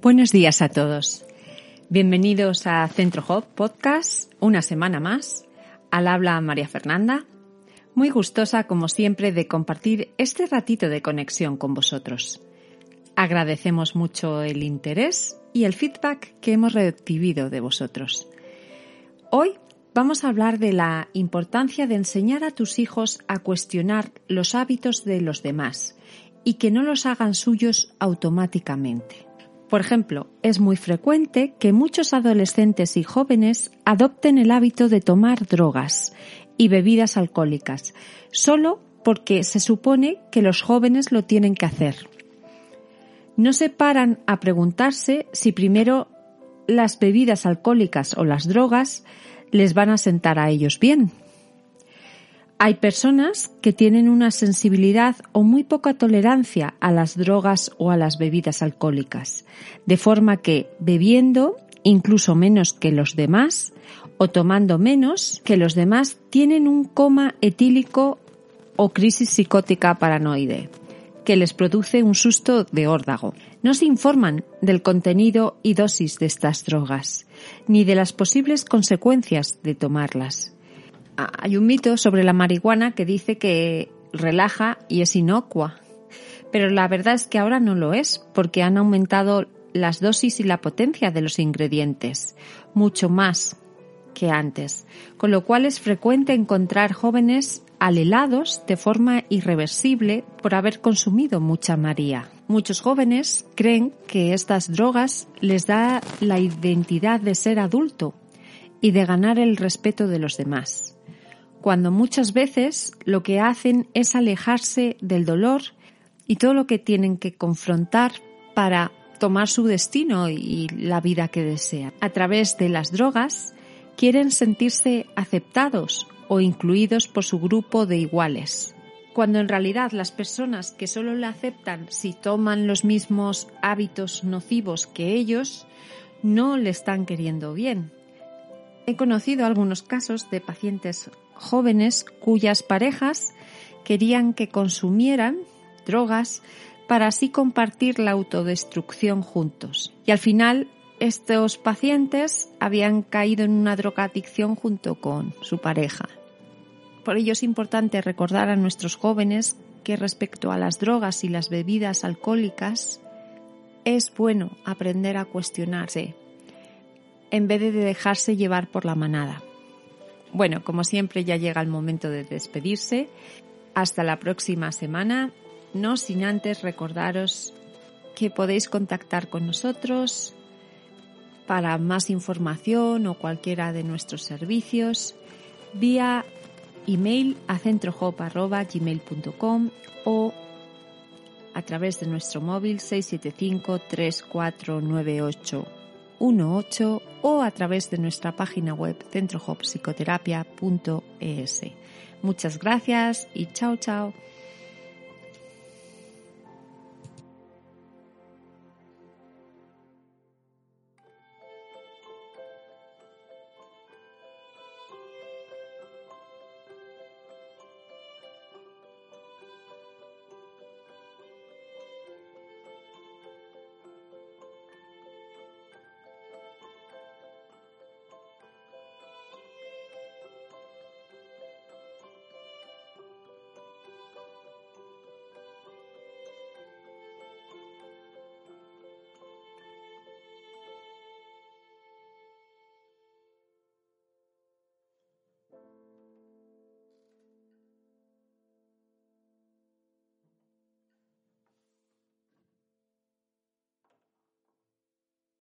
Buenos días a todos. Bienvenidos a Centro Hop Podcast, una semana más. Al habla María Fernanda. Muy gustosa, como siempre, de compartir este ratito de conexión con vosotros. Agradecemos mucho el interés y el feedback que hemos recibido de vosotros. Hoy vamos a hablar de la importancia de enseñar a tus hijos a cuestionar los hábitos de los demás y que no los hagan suyos automáticamente. Por ejemplo, es muy frecuente que muchos adolescentes y jóvenes adopten el hábito de tomar drogas y bebidas alcohólicas, solo porque se supone que los jóvenes lo tienen que hacer. No se paran a preguntarse si primero las bebidas alcohólicas o las drogas les van a sentar a ellos bien. Hay personas que tienen una sensibilidad o muy poca tolerancia a las drogas o a las bebidas alcohólicas, de forma que bebiendo incluso menos que los demás o tomando menos que los demás tienen un coma etílico o crisis psicótica paranoide que les produce un susto de órdago. No se informan del contenido y dosis de estas drogas, ni de las posibles consecuencias de tomarlas hay un mito sobre la marihuana que dice que relaja y es inocua. Pero la verdad es que ahora no lo es, porque han aumentado las dosis y la potencia de los ingredientes, mucho más que antes, con lo cual es frecuente encontrar jóvenes alelados de forma irreversible por haber consumido mucha María. Muchos jóvenes creen que estas drogas les da la identidad de ser adulto y de ganar el respeto de los demás cuando muchas veces lo que hacen es alejarse del dolor y todo lo que tienen que confrontar para tomar su destino y la vida que desean. A través de las drogas quieren sentirse aceptados o incluidos por su grupo de iguales, cuando en realidad las personas que solo le aceptan si toman los mismos hábitos nocivos que ellos no le están queriendo bien. He conocido algunos casos de pacientes jóvenes cuyas parejas querían que consumieran drogas para así compartir la autodestrucción juntos. Y al final estos pacientes habían caído en una drogadicción junto con su pareja. Por ello es importante recordar a nuestros jóvenes que respecto a las drogas y las bebidas alcohólicas es bueno aprender a cuestionarse en vez de dejarse llevar por la manada. Bueno, como siempre ya llega el momento de despedirse. Hasta la próxima semana, no sin antes recordaros que podéis contactar con nosotros para más información o cualquiera de nuestros servicios vía email a centrohop.gmail.com o a través de nuestro móvil 675 3498 18 o a través de nuestra página web centrohopsicoterapia.es. Muchas gracias y chao chao.